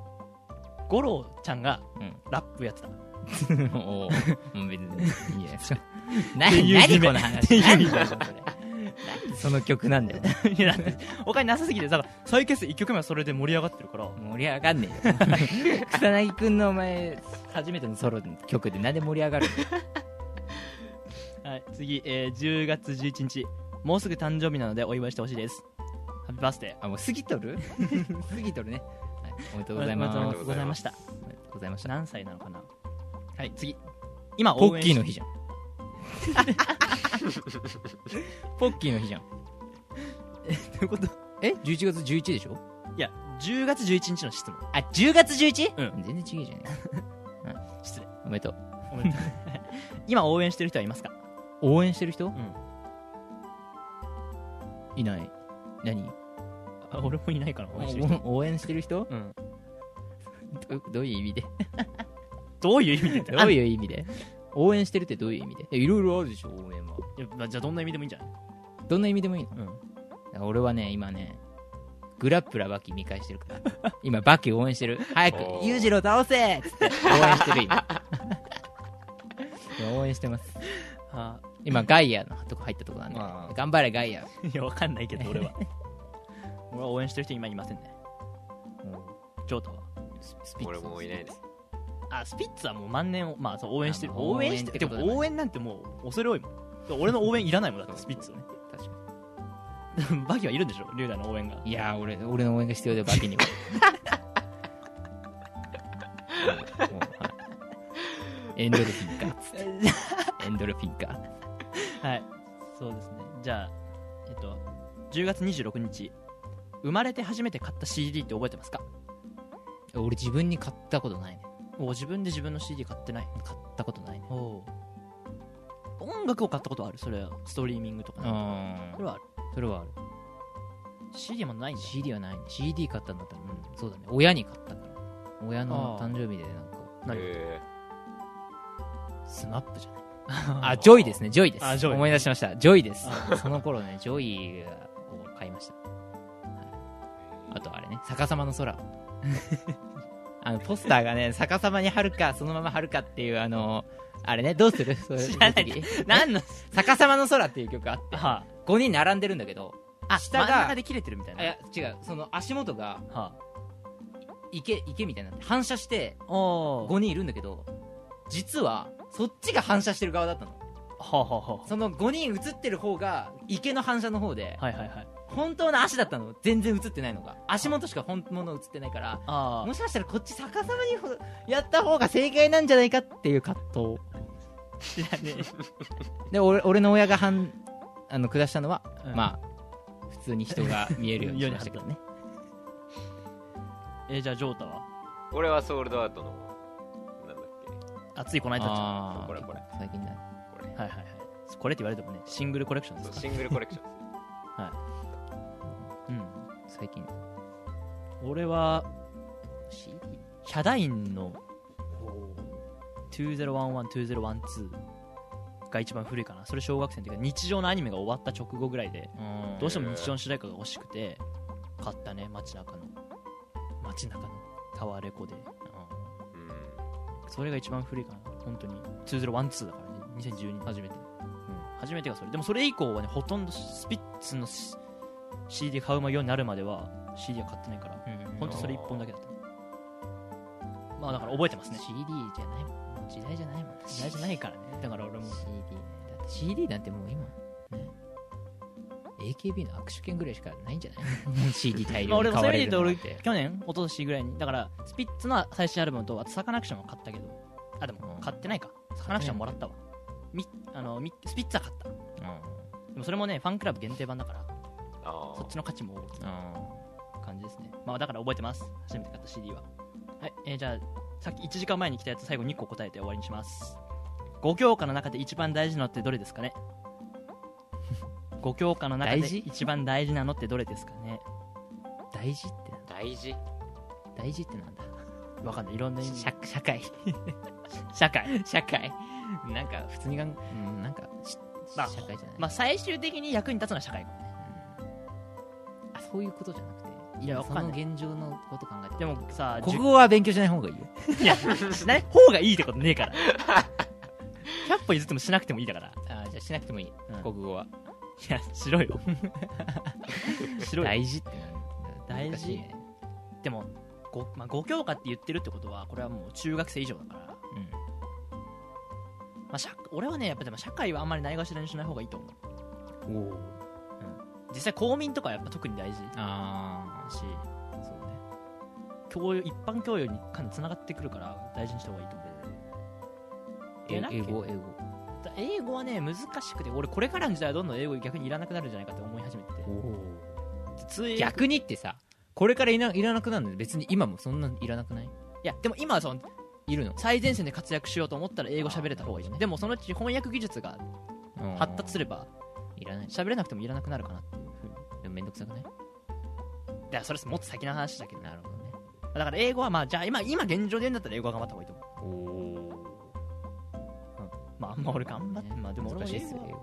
五郎ちゃんがうん。ラップやってた。おおもう別にいいじゃないですか。何夢。この話？何だよそれ何その曲なんだよいやだって他になさすぎてだから再結成1曲目はそれで盛り上がってるから。盛り上がんねえよ。草薙くんのお前初めてのソロの曲でなんで盛り上がるの？はい、次、えー10月11日。もうすぐ誕生日なのでお祝いしてほしいです。ハッピーバースデーあもう過ぎとる？過ぎとるね、はい、おめでとうございます。おめでとうございました。おめでとうございました。何歳なのかな？はい次。今ポ応援しッキーの日じゃんポッキーの日じゃん。どういうこと？え？11月11でしょ？いや10月11日の質問。あ10月 11? うん。全然違うじゃ ん。失礼。おめでとう。おめでとう。今応援してる人はいますか？応援してる人、ん。いない。何？あ俺もいないから応援してる人。お応援してる人？うん。どどういう意味で？どういう意味で？どういう意味で？応援してるってどういう意味で？いろいろあるでしょ応援は。いやまあじゃあどんな意味でもいいんじゃない？どんな意味でもいいの？うん。俺はね今ねグラップラバキ見返してるから。今バキ応援してる。早くおー。裕次郎倒せ！っつって応援してる今。今応援してます。あ今ガイアのとこ入ったとこなんでまあ。頑張れガイア。いやわかんないけど俺は。俺は応援してる人今いませんね。ジョータは。スピッツ俺もいないねあスピッツはもう万年をまあそう応援してる。応援してでも応援なんてもう恐れ多いもん。俺の応援いらないもんだってスピッツはね。確か バキはいるんでしょ？龍大の応援が。にいやー俺俺の応援が必要でバキには。エンドルフィンか エンドルフィンかはい。そうですね。じゃあえっと10月26日。生まれて初めて買った CD って覚えてますか？俺自分に買ったことないねお自分で自分の CD 買ってない買ったことないね。お音楽を買ったことはあるそれは。ストリーミングとか。ねうん。それはある。それはある。CD もないんだ。CD はないね。CD 買ったんだったらうん。そうだね。親に買ったから親の誕生日でなんか。何？へスマップじゃない？ああジョイですね。ジョイです。あジョイ。思い出しました。ジョイです。その頃ねジョイを買いました、はい、あとあれね逆さまの空 あのポスターがね逆さまに貼るかそのまま貼るかっていうあのあれねどうする？それ知らない。次何の？逆さまの空っていう曲あっては5人並んでるんだけどああ下が真で切れてるみたいな。いあや違うその足元がは池池みたいになって反射してあお5人いるんだけど実はそっちが反射してる側だったの。はあはあはその5人映ってる方が池の反射の方であはいはいはい本当の足だったの？全然映ってないのが。足元しか本物映ってないから。あもしかしたらこっち逆さまにほやった方が正解なんじゃないかっていう葛藤。あ知らね で俺俺の親が判あの下したのは、うん。まあ普通に人が見えるようにしましたけどね。ええじゃあジョータは？俺はソールドアートのなんだっあついこの間じゃこれこれ。最近だ。これ。いはいはい。これって言われてもねシングルコレクションですかシングルコレクションです うん。最近。俺はヒャダインの2011-2012が一番古いかな。それ小学生の時は日常のアニメが終わった直後ぐらいでどうしても日常の主題歌が欲しくて買ったね街中の。街中の。タワーレコで。うん。それが一番古いかな。本当に。2012だからね。2012年初めて、うん、初めてがそれ。でもそれ以降はねほとんどスピッツの CD 買うようになるまでは CD は買ってないからうん本当それ一本だけだったまあだから覚えてますね。CD じゃないもん。時代じゃないもん。時代じゃないからね。だから俺も。CD ねだって CD なんてもう今ね AKB の握手券ぐらいしかないんじゃない？CD 大量に買われるの。って。去年一昨年ぐらいに。だからスピッツの最新アルバムとあとサカナクションは買ったけど。あでもうん。買ってないか。サカナクションもらったわ。みあのみスピッツは買った。でもそれもねファンクラブ限定版だから。あそっちの価値も大き感じですね。まあだから覚えてます。初めて買った CD は。はい、えーじゃあさっき1時間前に来たやつ最後2個答えて終わりにします。5教科の中で一番大事なのってどれですかね？5教科の中で一番大事なのってどれですかね？大事って大事。大事ってなんだ？わかんない。いろんな意味。社社会。社会。社会。なんか普通にがん、うん、なんかしまあ社会じゃない、まあ最終的に役に立つのは社会。かもねそういうことじゃなくて。いや今そのわかんない。現状のこと考えてでもさ国語は勉強しない方がいいよ。いやしない？方がいいってことねえから。100歩譲ってもしなくてもいいだから。あじゃあしなくてもいい、うん。国語は。いやしろよ。しろよ。大事って大事。ね。でも 5,、まあ、5教科って言ってるってことはこれはもう中学生以上だから、まあ、社俺はねやっぱでも社会はあんまりないがしろにしない方がいいと思う。うんおお実際公民とかはやっぱ特に大事あだしあそうね。教養一般教養にかなりつながってくるから大事にした方がいいと思う。英語？英語。だ英語はね難しくて俺これからの時代はどんどん英語逆にいらなくなるんじゃないかって思い始めて逆にってさこれからいないらなくなるの？に別に今もそんないらなくない？いやでも今はそのいるの？最前線で活躍しようと思ったら英語喋れた方がいいじゃん。でもそのうち翻訳技術が発達すればいらない喋れなくてもいらなくなるかなってめんどくさくない？いやそれもっと先の話だけどなるほどね。だから英語はまあじゃあ今今現状で言うんだったら英語は頑張った方がいいと思う。おおまああんま俺頑張って、まあでも俺も難しいっす英語はよ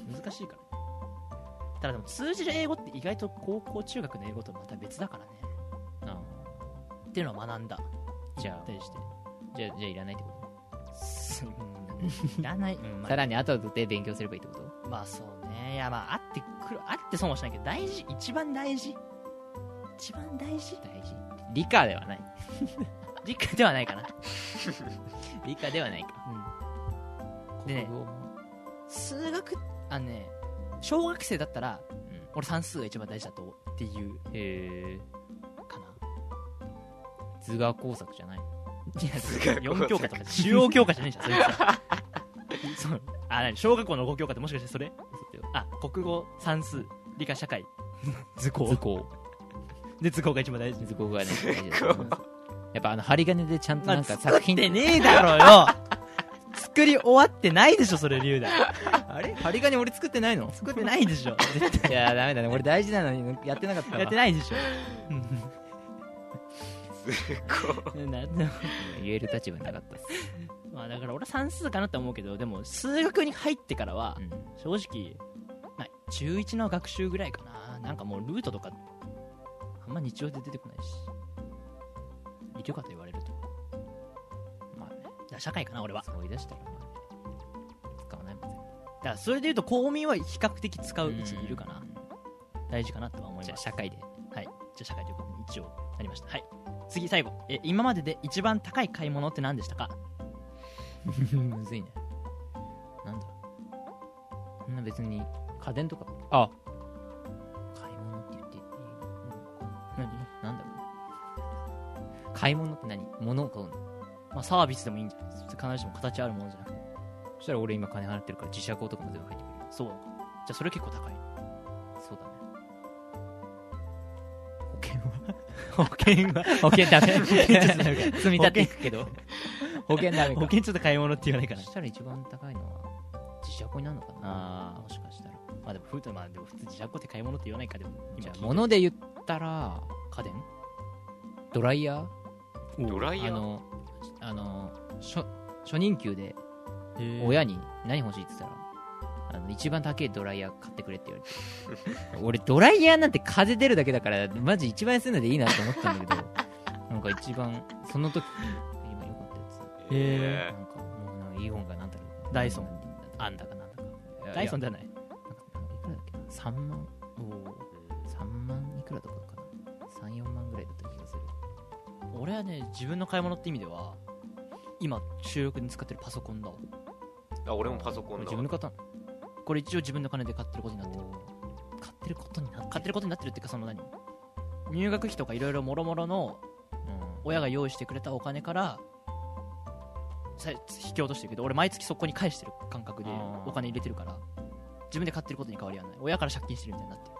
英語は。難しいからただでも通じる英語って意外と高校中学の英語とまた別だからね。あっていうのは学んだ。じゃあ。対して。ーじゃあじゃあいらないってこす うんいらない、うんと、まあ。さらに後で勉強すればいいってこと？まあそうね。いやまああってあって損はしないけど大事一番大事。一番大事？大事。理科ではない。理科ではないかな、理科ではないか。でね国語も。数学あのね小学生だったらうん。俺算数が一番大事だとっていう。へえかな。図画工作じゃない？いや4教科とか主要教科じゃねえじゃんそいつは。そう。あ何？小学校の5教科ってもしかしてそれ？あ国語算数理科社会。図工。図工。で図工が一番大事。図工がね大事だと思います。やっぱあの針金でちゃんとなんか作作品ってねえだろよ。作り終わってないでしょそれ龍だ あれ？針金俺作ってないの？作ってないでしょ。絶対いやダメだね。俺大事なのにやってなかったわ。やってないでしょ。こなな言える立場になかったっす。まあだから俺は算数かなって思うけどでも数学に入ってからはうん。正直、まあ、中1の学習ぐらいかな。なんかもうルートとかあんま日常で出てこないし。いるかと言われると。まあね。だ社会かな俺は。だそう言い出し。たらまあね。使わないもん全からそれで言うと公民は比較的使う位置にいるかな。大事かなとは思いじゃますあ社会で。はい。じゃあ社会ということに一応なりました。はい。次最後。え今までで一番高い買い物って何でしたか？むずいね。なんだろう。そんな別に家電とか。あ。買い物って言っていい何なんだろう。買い物って何？物を買うの、まあ、サービスでもいいんじゃない？必ずしも形あるものじゃなくて。そしたら俺今金払ってるから自社工とかも全部入ってくるそうじゃあそれ結構高い。そうだね。保険は？保険は？保険ダメ。っ積み立ていくけど。保険。ダメか。保険ちょっと買い物って言わないから。そしたら一番高いのは自社工になるのかな。もしかしたら。まあでもふまあでも普通自社庫って買い物って言わないか。でもじゃあ今聞いて物で言ったら家電？ドライヤー？ドライヤー？あのあの初初任給で親に何欲しいって言ったらあの一番高いドライヤー買ってくれって言われて。俺ドライヤーなんて風出るだけだからマジ一番安いのでいいなと思ったんだけど なんか一番その時今良かったやつ。へなんかもうなんかいい本がなんだろう。ダイソン。あんだかなんだか。ダイソンでじゃない3万3万いくらとかかな。34万ぐらいだった気がする。俺はね自分の買い物って意味では今収録に使ってるパソコンだわ。あ俺もパソコンだわ。自分の買ったの。これ一応自分の金で買ってることになってる。買ってることになって買ってることになってるっていうかその何？入学費とかいろいろもろもろのうん。親が用意してくれたお金からさ引き落としてるけど俺毎月そこに返してる感覚でお金入れてるから自分で買ってることに変わりはない。親から借金してるみたいになってる。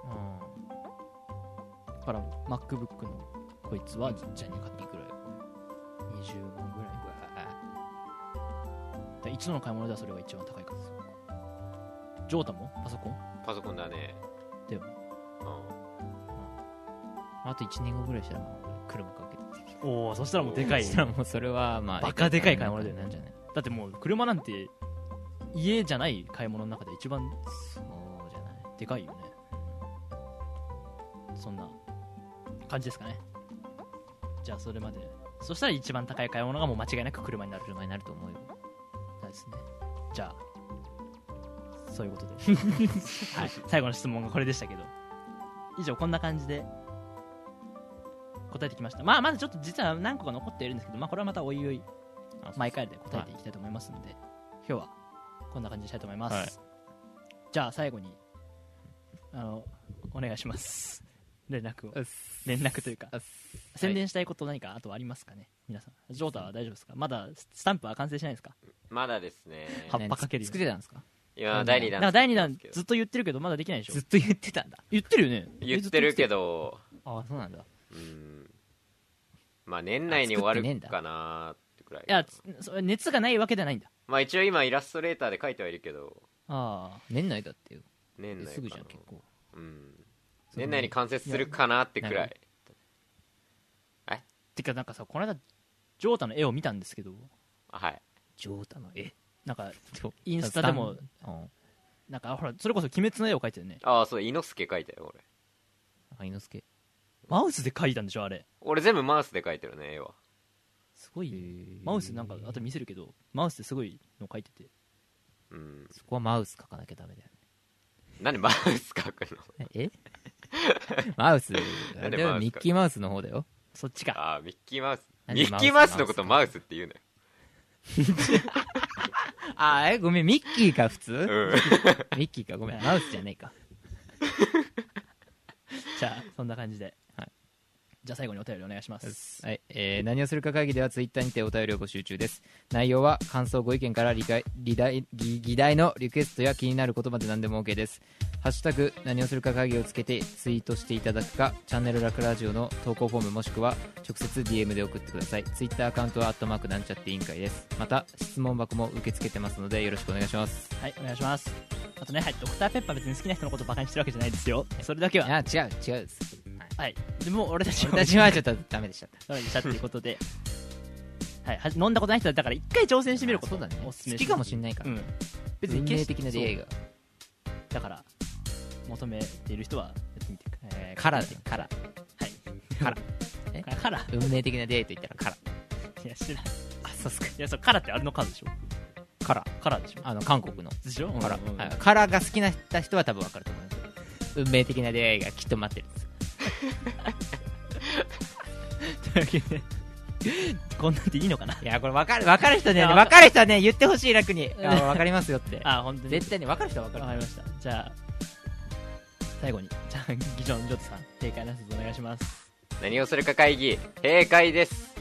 だから MacBook のこいつはじゃあに買っていくらい20万ぐらい。で一度の買い物ではそれが一番高いからジョータもパソコン？パソコンだね。だようん。あと1年後ぐらいしたら車買うけどおおそしたらもうでかいそしたらもうそれはまあバカでかい買い物だよね。なんじゃないだってもう車なんて家じゃない買い物の中で一番そうじゃないでかいよね。そんな感じですかね。じゃあそれまで。そしたら一番高い買い物がもう間違いなく車になる車になると思うよ。ですね。じゃあそういうことで、はい、最後の質問がこれでしたけど。以上こんな感じで。答えてきました。まあまだちょっと実は何個か残っているんですけどまあこれはまたおいおいあ毎回で答えていきたいと思いますので、今日はこんな感じにしたいと思います、はい。じゃあ最後にあのお願いします。連絡を。連絡というか。あ宣伝したいこと何かあとありますかね？皆さん。ジョータは大丈夫ですか？まだスタンプは完成しないですか？まだですね。葉っぱかけるよ作ってたんですか？今第2弾第2弾ずっと言ってるけどまだできないでしょ？ずっと言ってたんだ。言ってるよね。けど言ってるけど。どああそうなんだ。うん。まあ年内に終わるかなってくらい。いやつそれ熱がないわけではないんだまあ一応今イラストレーターで描いてはいるけど。ああ。年内だってよ。年内すぐじゃん結構。うん。年内に完成するかなってくらい。てかなんかさこの間ジョータの絵を見たんですけど。あはい。ジョータの絵？なんかインスタでもうんなんかほらそれこそ鬼滅の絵を描いてるね。ああそう猪之助描いたよ俺。あ猪之助マウスで描いたんでしょあれ。俺全部マウスで描いてるね絵は。すごいマウスなんか後で見せるけどマウスですごいの描いてて。うん。そこはマウス書かなきゃダメだよなんでマウス描くの？ねえ？マウス。あなんでれはマウスミッキーマウスの方だよ。そっちか。ああミッキーマウス。ミッキーマウスのことマウスって言うのよ。あえ？ごめん。ミッキーか普通？うん。ミッキーか。ごめん。マウスじゃねえか。じゃあそんな感じで、はいじゃあ最後にお便りお願いします。はい、えー何をするか会議ではツイッターにてお便りを募集中です。内容は感想ご意見から理解議題議議題のリクエストや気になることまで何でも OK です。ハッシュタグ何をするか会議をつけてツイートしていただくかチャンネルラクラジオの投稿フォームもしくは直接 DM で送ってください。ツイッターアカウントはアットマークなんちゃって委員会です。また質問箱も受け付けてますのでよろしくお願いします。はいお願いします。あとね、はい、ドクターペッパー別に好きな人のことバカにしてるわけじゃないですよ。それだけは。いや違う違うですはい。でも俺たち俺たちはちょっとダメでした。ダメでしたっていうことで。はい。は飲んだことない人はだから一回挑戦してみること。そうだね。おすすめ好きかもしんないから、うん。別に運命的な出会いが。が、だから求めている人はやってみてくえーカラーでカラーはい。カラえ？カカラ運命的な出会いと言ったらカラいや知らないあそうっすか。いやそうカラってあれのカラでしょ？カラカラでしょ？あの韓国の。でしょ？カラうんうんはい。カラが好きな人は多分分かると思います。運命的な出会いがきっと待ってる。んですというわけでこんなんでいいのかないやこれ分かる分かる人ねいや分かる人はね言ってほしい楽に。いや分かりますよって。あ本当に。絶対に分かる人は分かる。わかりました。じゃあ最後に。じゃあ議長のジョットさん正解の説お願いします。何をするか会議閉会です